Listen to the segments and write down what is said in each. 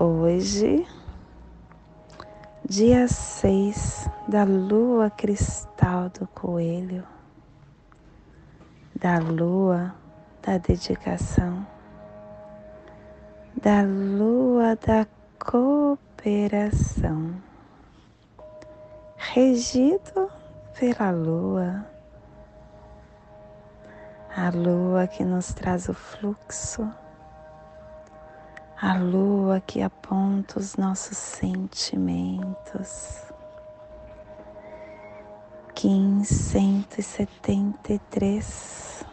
Hoje, dia 6 da lua cristal do coelho, da lua da dedicação, da lua da cooperação, regido pela lua, a lua que nos traz o fluxo a lua que aponta os nossos sentimentos. Kim 173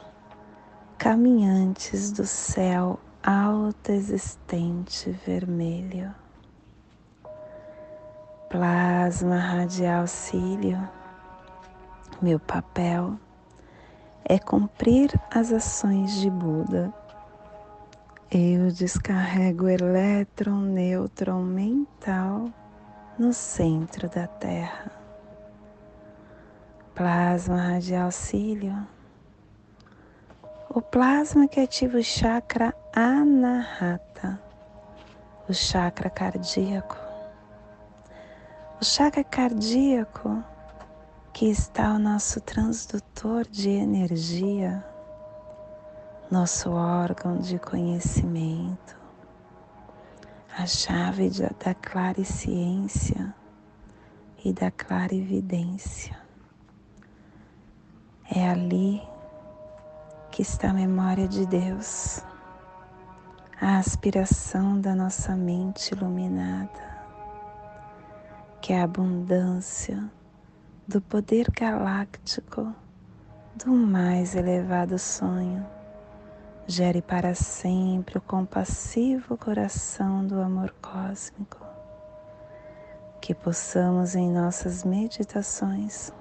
Caminhantes do céu alto existente vermelho. Plasma radial cílio. Meu papel é cumprir as ações de Buda eu descarrego o elétron nêutron mental no centro da Terra. Plasma radial cílio. O plasma que ativa o chakra anahata, o chakra cardíaco. O chakra cardíaco que está o nosso transdutor de energia nosso órgão de conhecimento, a chave da clariciência e da clarividência. É ali que está a memória de Deus, a aspiração da nossa mente iluminada, que é a abundância do poder galáctico do mais elevado sonho Gere para sempre o compassivo coração do amor cósmico. Que possamos em nossas meditações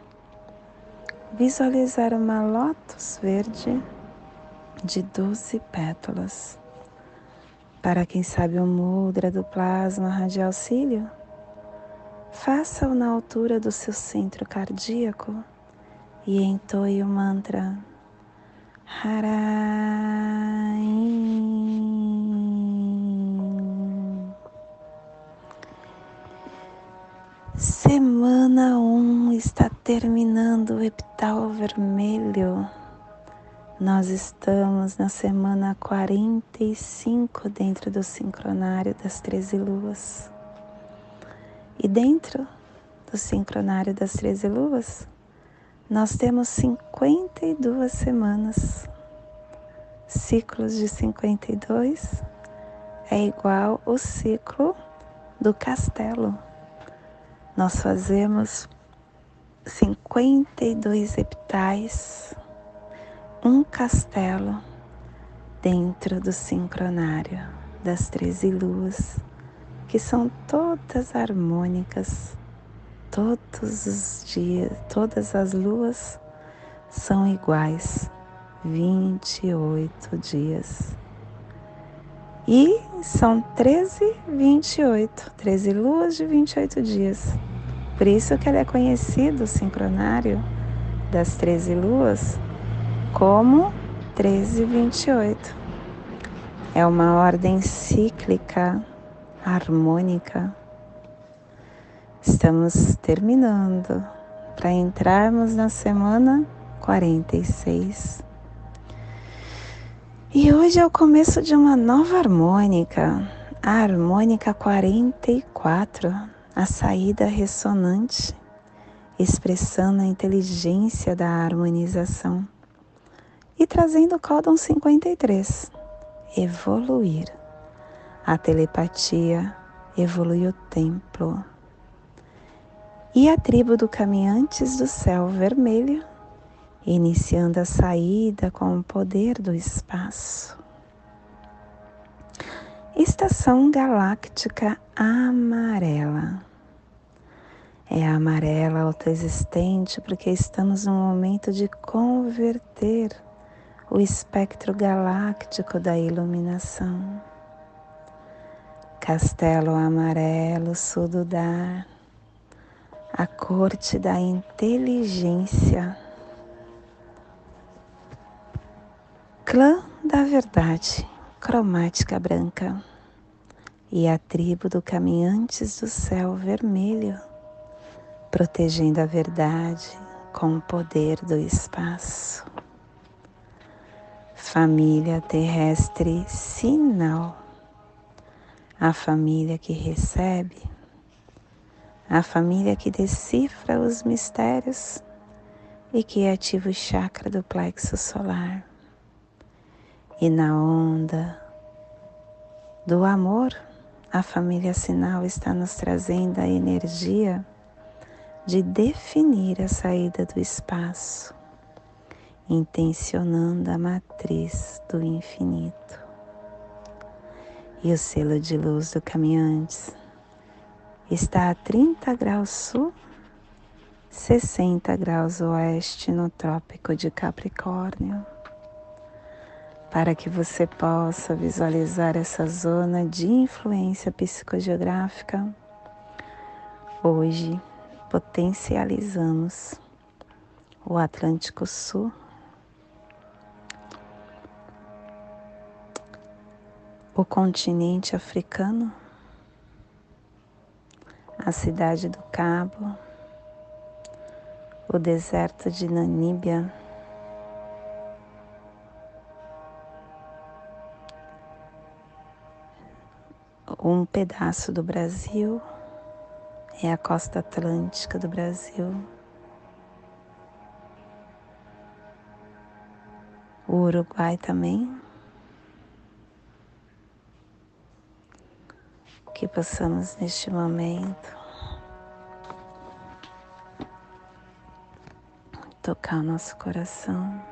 visualizar uma lótus verde de doze pétalas. Para quem sabe o mudra do plasma radial cílio, faça-o na altura do seu centro cardíaco e entoie o mantra Harai. Semana 1 um está terminando o epital vermelho. Nós estamos na semana 45 dentro do sincronário das 13 luas. E dentro do sincronário das 13 luas, nós temos 52 semanas. Ciclos de 52 é igual o ciclo do castelo. Nós fazemos 52 epitais, um castelo dentro do sincronário das 13 luas, que são todas harmônicas todos os dias, todas as luas são iguais, 28 dias. E são 13, 28, 13 luas de 28 dias. Por isso que ele é conhecido, o sincronário das 13 luas, como 13, 28. É uma ordem cíclica, harmônica Estamos terminando para entrarmos na semana 46. E hoje é o começo de uma nova harmônica, a harmônica 44, a saída ressonante, expressando a inteligência da harmonização e trazendo o códon 53, evoluir. A telepatia evolui o templo e a tribo do Caminhantes do Céu Vermelho, iniciando a saída com o poder do espaço. Estação galáctica amarela. É amarela autoexistente porque estamos no momento de converter o espectro galáctico da iluminação. Castelo amarelo, sul do dar, a corte da inteligência. Clã da verdade cromática branca e a tribo do caminhantes do céu vermelho, protegendo a verdade com o poder do espaço. Família terrestre sinal, a família que recebe, a família que decifra os mistérios e que ativa o chakra do plexo solar e na onda do amor, a família sinal está nos trazendo a energia de definir a saída do espaço, intencionando a matriz do infinito. E o selo de luz do caminhantes está a 30 graus sul, 60 graus oeste no Trópico de Capricórnio para que você possa visualizar essa zona de influência psicogeográfica. Hoje potencializamos o Atlântico Sul, o continente africano, a cidade do Cabo, o deserto de Namíbia um pedaço do Brasil, é a costa atlântica do Brasil. O Uruguai também. Que possamos neste momento tocar o nosso coração.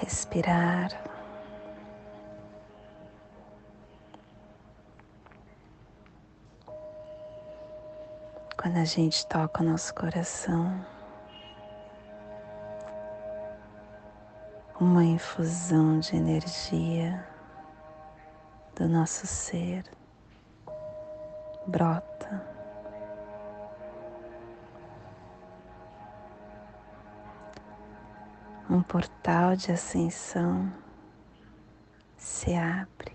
respirar. Quando a gente toca o nosso coração, uma infusão de energia do nosso ser brota. um portal de ascensão se abre.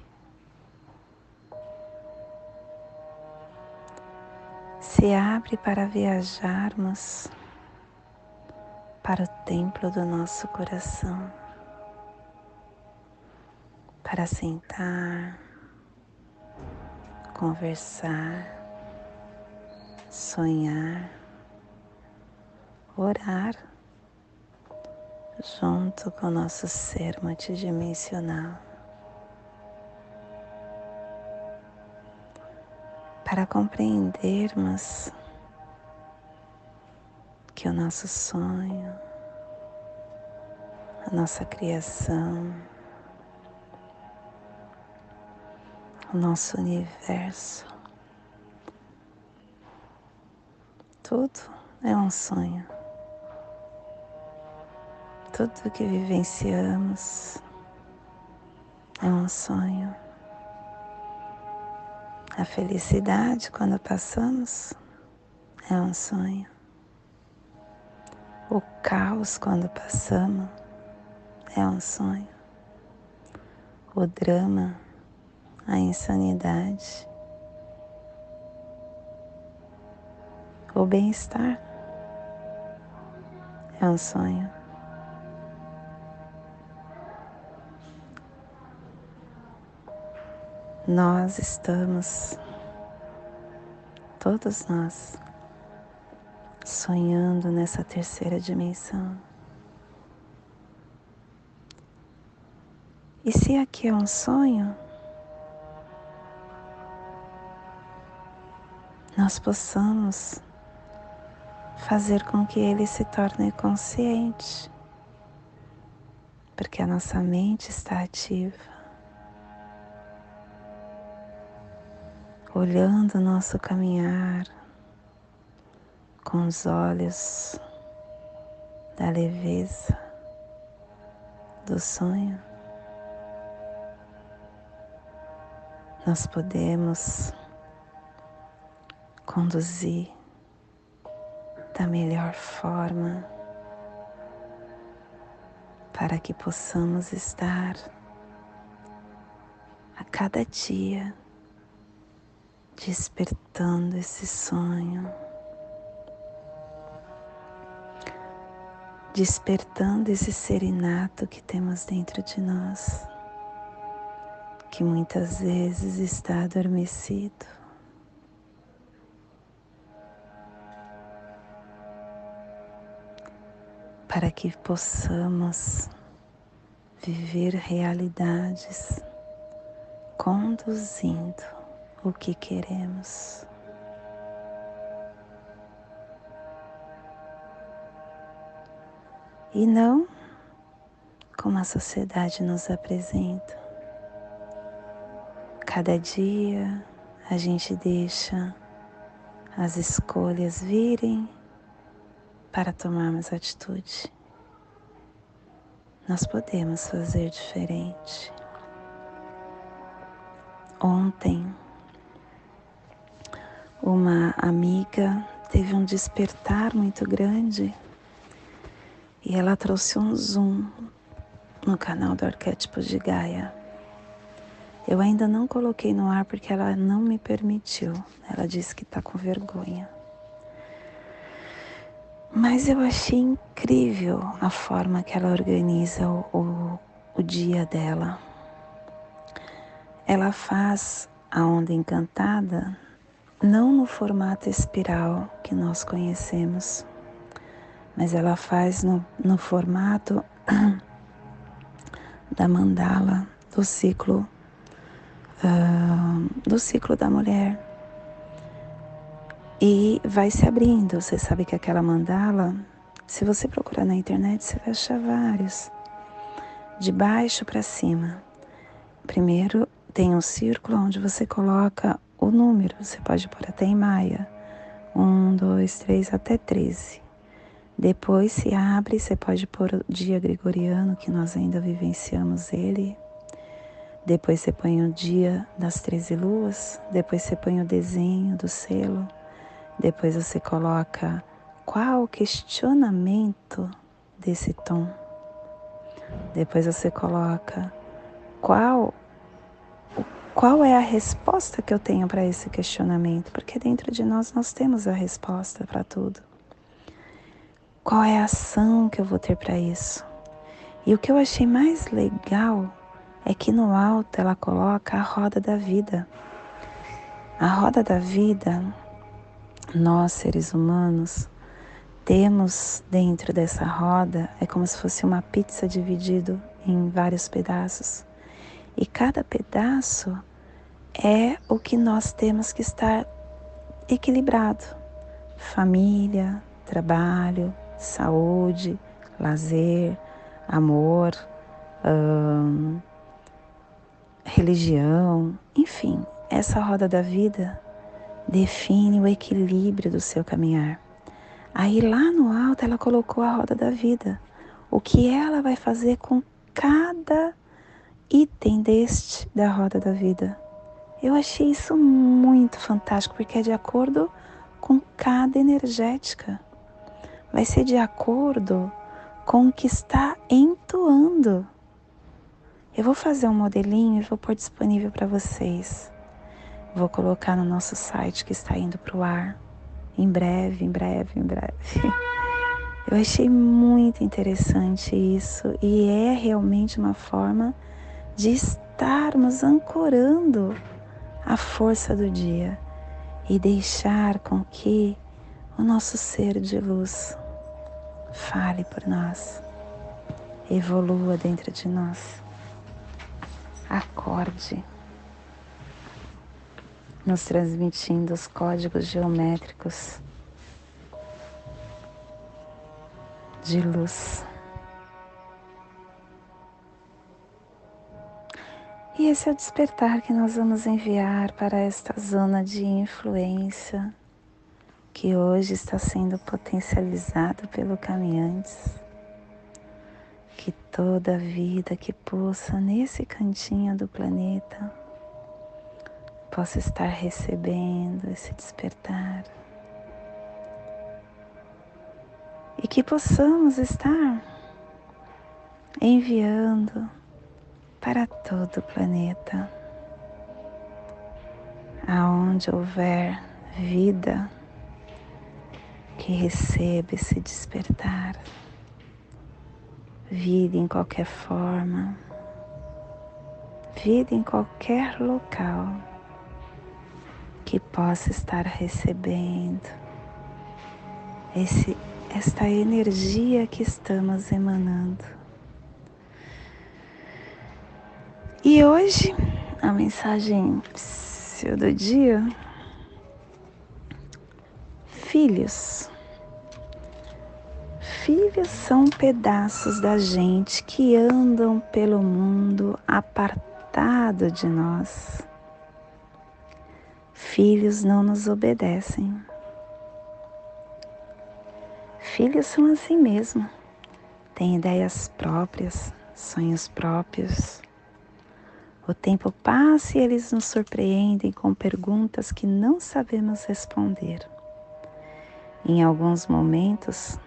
Se abre para viajarmos para o templo do nosso coração, para sentar, conversar, sonhar, orar junto com o nosso ser multidimensional. Para compreendermos que o nosso sonho, a nossa criação, o nosso universo, tudo é um sonho. Tudo que vivenciamos é um sonho. A felicidade, quando passamos, é um sonho. O caos, quando passamos, é um sonho. O drama, a insanidade, o bem-estar é um sonho. nós estamos, todos nós, sonhando nessa terceira dimensão. E se aqui é um sonho, nós possamos fazer com que ele se torne consciente, porque a nossa mente está ativa, olhando o nosso caminhar com os olhos da leveza, do sonho. Nós podemos conduzir da melhor forma para que possamos estar a cada dia despertando esse sonho, despertando esse serenato que temos dentro de nós, que muitas vezes está adormecido. Para que possamos viver realidades conduzindo o que queremos. E não como a sociedade nos apresenta. Cada dia a gente deixa as escolhas virem para tomarmos atitude. Nós podemos fazer diferente. Ontem, uma amiga teve um despertar muito grande e ela trouxe um zoom no canal do Arquétipo de Gaia. Eu ainda não coloquei no ar porque ela não me permitiu. Ela disse que está com vergonha. Mas eu achei incrível a forma que ela organiza o, o, o dia dela. Ela faz a onda encantada não no formato espiral que nós conhecemos, mas ela faz no, no formato da mandala do ciclo uh, do ciclo da mulher e vai se abrindo. Você sabe que aquela mandala, se você procurar na internet, você vai achar vários, de baixo para cima. Primeiro tem um círculo onde você coloca o número, você pode pôr até em maia, um, dois, três, até treze. Depois se abre, você pode pôr o dia gregoriano, que nós ainda vivenciamos ele. Depois você põe o dia das treze luas, depois você põe o desenho do selo depois você coloca qual o questionamento desse tom. Depois você coloca qual qual é a resposta que eu tenho para esse questionamento, porque dentro de nós nós temos a resposta para tudo. Qual é a ação que eu vou ter para isso? E o que eu achei mais legal é que no alto ela coloca a roda da vida. A roda da vida nós, seres humanos, temos dentro dessa roda, é como se fosse uma pizza dividido em vários pedaços. E cada pedaço é o que nós temos que estar equilibrado. Família, trabalho, saúde, lazer, amor, hum, religião, enfim, essa roda da vida define o equilíbrio do seu caminhar. Aí lá no alto ela colocou a roda da vida. O que ela vai fazer com cada item deste da roda da vida. Eu achei isso muito fantástico, porque é de acordo com cada energética. Vai ser de acordo com o que está entoando. Eu vou fazer um modelinho e vou pôr disponível para vocês. Vou colocar no nosso site que está indo para o ar. Em breve, em breve, em breve. Eu achei muito interessante isso e é realmente uma forma de estarmos ancorando a força do dia e deixar com que o nosso ser de luz fale por nós, evolua dentro de nós. Acorde nos transmitindo os códigos geométricos de luz. E esse é o despertar que nós vamos enviar para esta zona de influência que hoje está sendo potencializado pelo caminhantes. Que toda vida que pulsa nesse cantinho do planeta possa estar recebendo esse despertar. E que possamos estar enviando para todo o planeta, aonde houver vida que receba esse despertar, vida em qualquer forma, vida em qualquer local que possa estar recebendo esse, esta energia que estamos emanando. E hoje a mensagem do dia filhos. Filhos são pedaços da gente que andam pelo mundo apartado de nós. Filhos não nos obedecem. Filhos são assim mesmo. Têm ideias próprias, sonhos próprios. O tempo passa e eles nos surpreendem com perguntas que não sabemos responder. Em alguns momentos,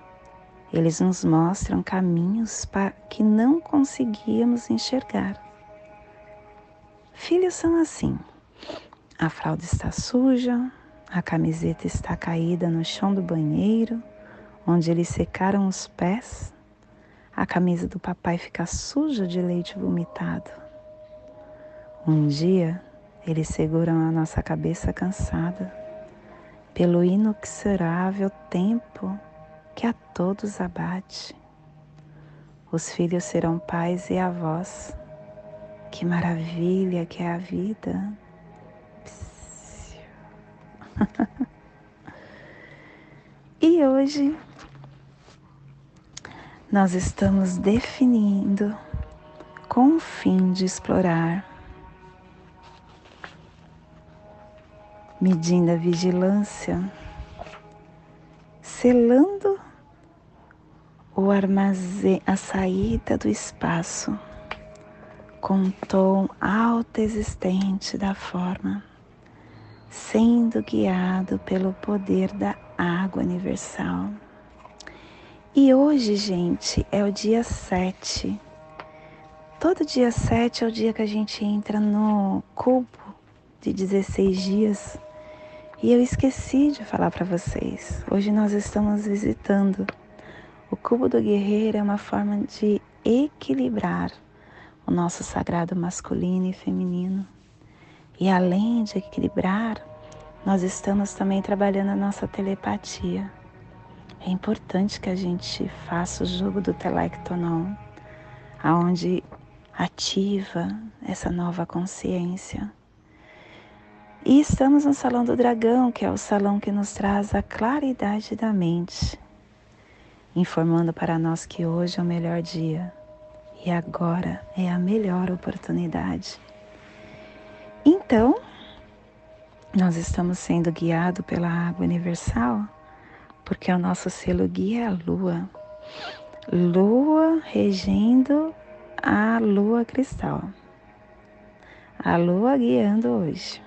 eles nos mostram caminhos que não conseguíamos enxergar. Filhos são assim. A fralda está suja, a camiseta está caída no chão do banheiro, onde eles secaram os pés. A camisa do papai fica suja de leite vomitado. Um dia, eles seguram a nossa cabeça cansada pelo inexorável tempo que a todos abate. Os filhos serão pais e avós. Que maravilha que é a vida. E hoje nós estamos definindo com o fim de explorar medindo a vigilância, selando o armazém, a saída do espaço com um tom alto existente da forma, sendo guiado pelo poder da água universal. E hoje, gente, é o dia 7. Todo dia 7 é o dia que a gente entra no cubo de 16 dias e eu esqueci de falar para vocês. Hoje nós estamos visitando. O cubo do guerreiro é uma forma de equilibrar o nosso sagrado masculino e feminino. E além de equilibrar, nós estamos também trabalhando a nossa telepatia. É importante que a gente faça o jogo do telectonon, aonde ativa essa nova consciência e estamos no Salão do Dragão, que é o salão que nos traz a claridade da mente, informando para nós que hoje é o melhor dia e agora é a melhor oportunidade. Então, nós estamos sendo guiados pela água universal, porque o nosso selo guia é a lua. Lua regendo a lua cristal. A lua guiando hoje.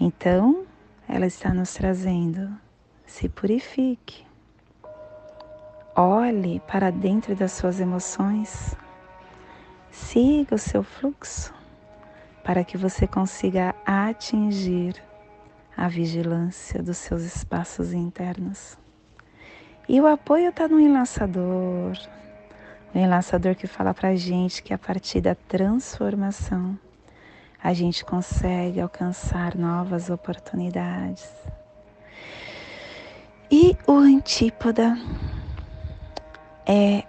Então, ela está nos trazendo: se purifique. Olhe para dentro das suas emoções. Siga o seu fluxo para que você consiga atingir a vigilância dos seus espaços internos. E o apoio está no enlaçador, o enlaçador que fala para a gente que a partir da transformação a gente consegue alcançar novas oportunidades. E o antípoda é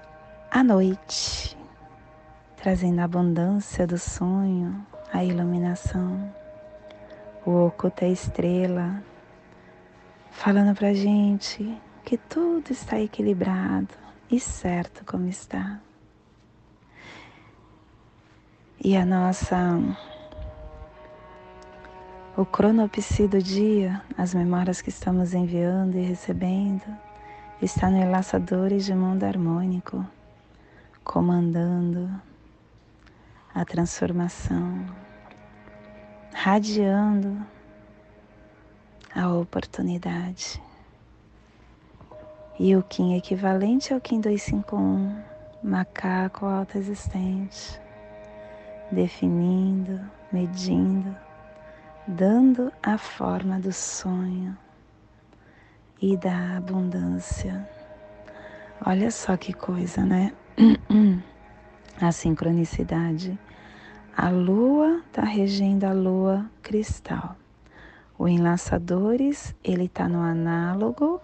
a noite, trazendo a abundância do sonho, a iluminação. O oculto é estrela, falando pra gente que tudo está equilibrado, e certo como está. E a nossa o cronopsi do dia, as memórias que estamos enviando e recebendo, está no enlaçadores de mundo harmônico, comandando a transformação, radiando a oportunidade. E o Kim equivalente ao Kim 251, macaco alto existente, definindo, medindo, dando a forma do sonho e da abundância. Olha só que coisa, né? A sincronicidade. A lua está regendo a lua cristal. O enlaçadores, ele está no análogo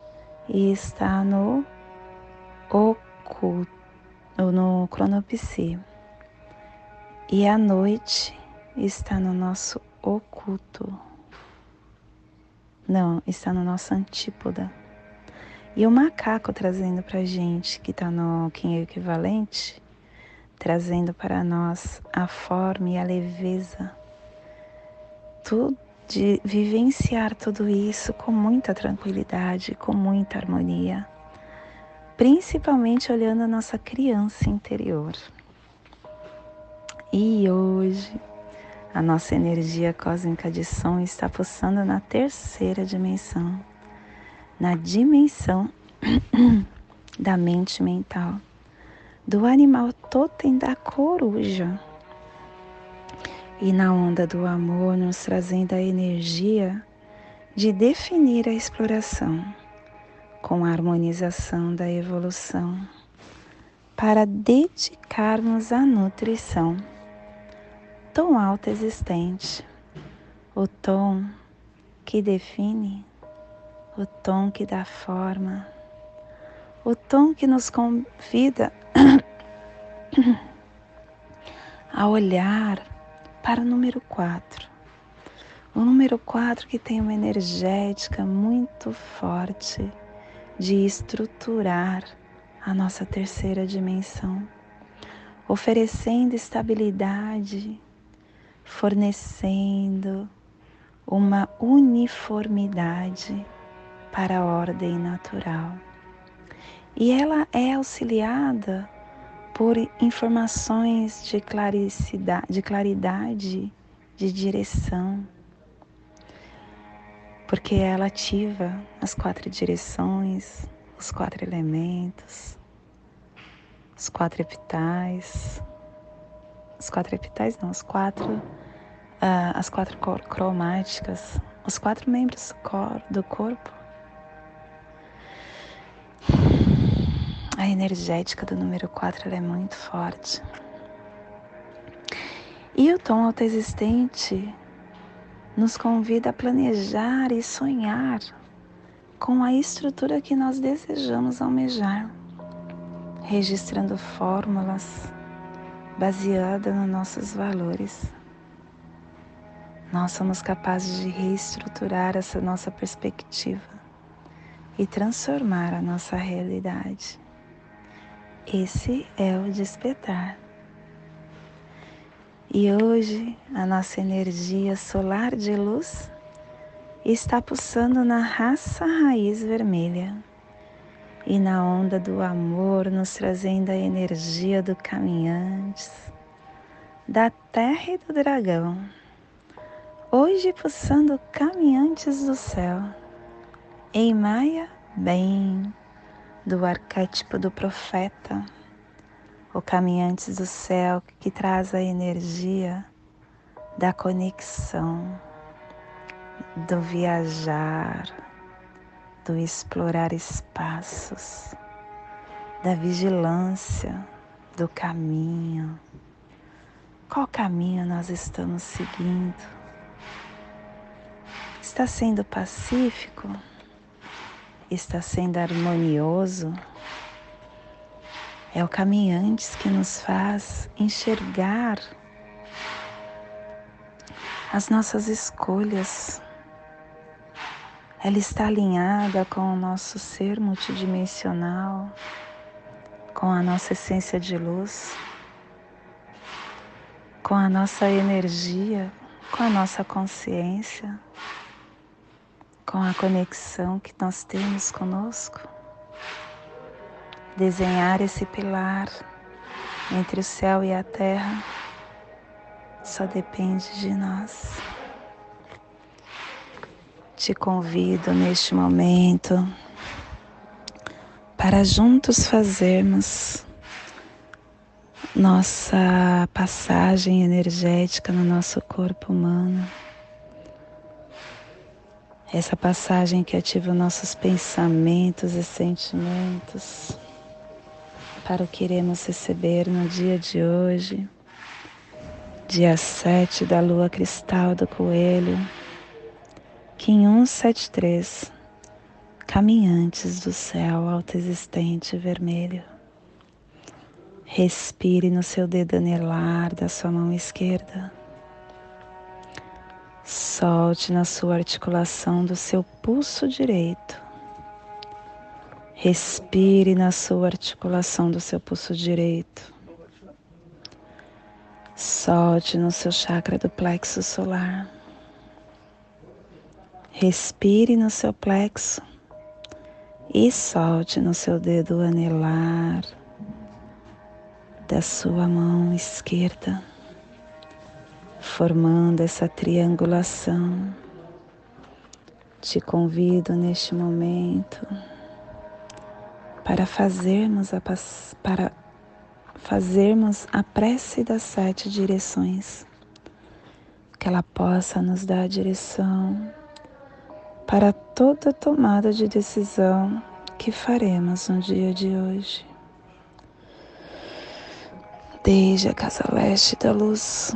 e está no oculto, no cronopsi. E a noite está no nosso oculto. Não, está no nosso antípoda. E o macaco trazendo para gente, que está no Kim é equivalente, trazendo para nós a forma e a leveza, de vivenciar tudo isso com muita tranquilidade, com muita harmonia, principalmente olhando a nossa criança interior. E hoje a nossa energia cósmica de som está pulsando na terceira dimensão, na dimensão da mente mental, do animal totem da coruja. E na onda do amor, nos trazendo a energia de definir a exploração com a harmonização da evolução, para dedicarmos à nutrição tom alto existente, o tom que define, o tom que dá forma, o tom que nos convida a olhar para o número 4. O número 4 que tem uma energética muito forte de estruturar a nossa terceira dimensão, oferecendo estabilidade, fornecendo uma uniformidade para a ordem natural. E ela é auxiliada por informações de, de claridade, de direção, porque ela ativa as quatro direções, os quatro elementos, os quatro epitais, os quatro epitais não, os quatro uh, as quatro cromáticas, os quatro membros do corpo. A energética do número 4 é muito forte. E o tom autoexistente nos convida a planejar e sonhar com a estrutura que nós desejamos almejar, registrando fórmulas baseadas nos nossos valores nós somos capazes de reestruturar essa nossa perspectiva e transformar a nossa realidade. Esse é o despertar. E hoje a nossa energia solar de luz está pulsando na raça raiz vermelha e na onda do amor, nos trazendo a energia do caminhantes, da terra e do dragão hoje pulsando caminhantes do céu. Em Maia, bem, do arquétipo do profeta, o caminhantes do céu que traz a energia da conexão, do viajar, do explorar espaços, da vigilância, do caminho. Qual caminho nós estamos seguindo? Está sendo pacífico? Está sendo harmonioso? É o caminhantes que nos faz enxergar as nossas escolhas. Ela está alinhada com o nosso ser multidimensional, com a nossa essência de luz, com a nossa energia, com a nossa consciência, com a conexão que nós temos conosco. Desenhar esse pilar entre o céu e a terra só depende de nós. Te convido neste momento para juntos fazermos nossa passagem energética no nosso corpo humano. Essa passagem que ativa nossos pensamentos e sentimentos para o que iremos receber no dia de hoje, dia 7 da lua cristal do coelho, Kim 173, caminhantes do céu autoexistente vermelho. Respire no seu dedo anelar da sua mão esquerda. Solte na sua articulação do seu pulso direito. Respire na sua articulação do seu pulso direito. Solte no seu chakra do plexo solar. Respire no seu plexo e solte no seu dedo anelar da sua mão esquerda, formando essa triangulação. Te convido neste momento para fazermos a, para fazermos a prece das sete direções, que ela possa nos dar a direção para toda tomada de decisão que faremos no dia de hoje desde a casa leste da luz,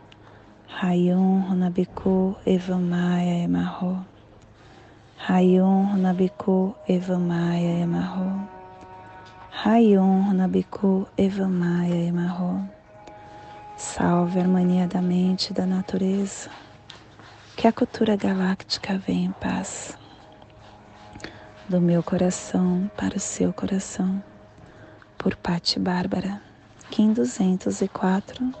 Rayon Runabiku Evamaya Emarro. Rayon Runabiku Evamaya Emarro. Rayon Runabiku Evamaya Emarro. Salve a harmonia da mente e da natureza. Que a cultura galáctica venha em paz. Do meu coração para o seu coração por Patti Bárbara, Kim 204,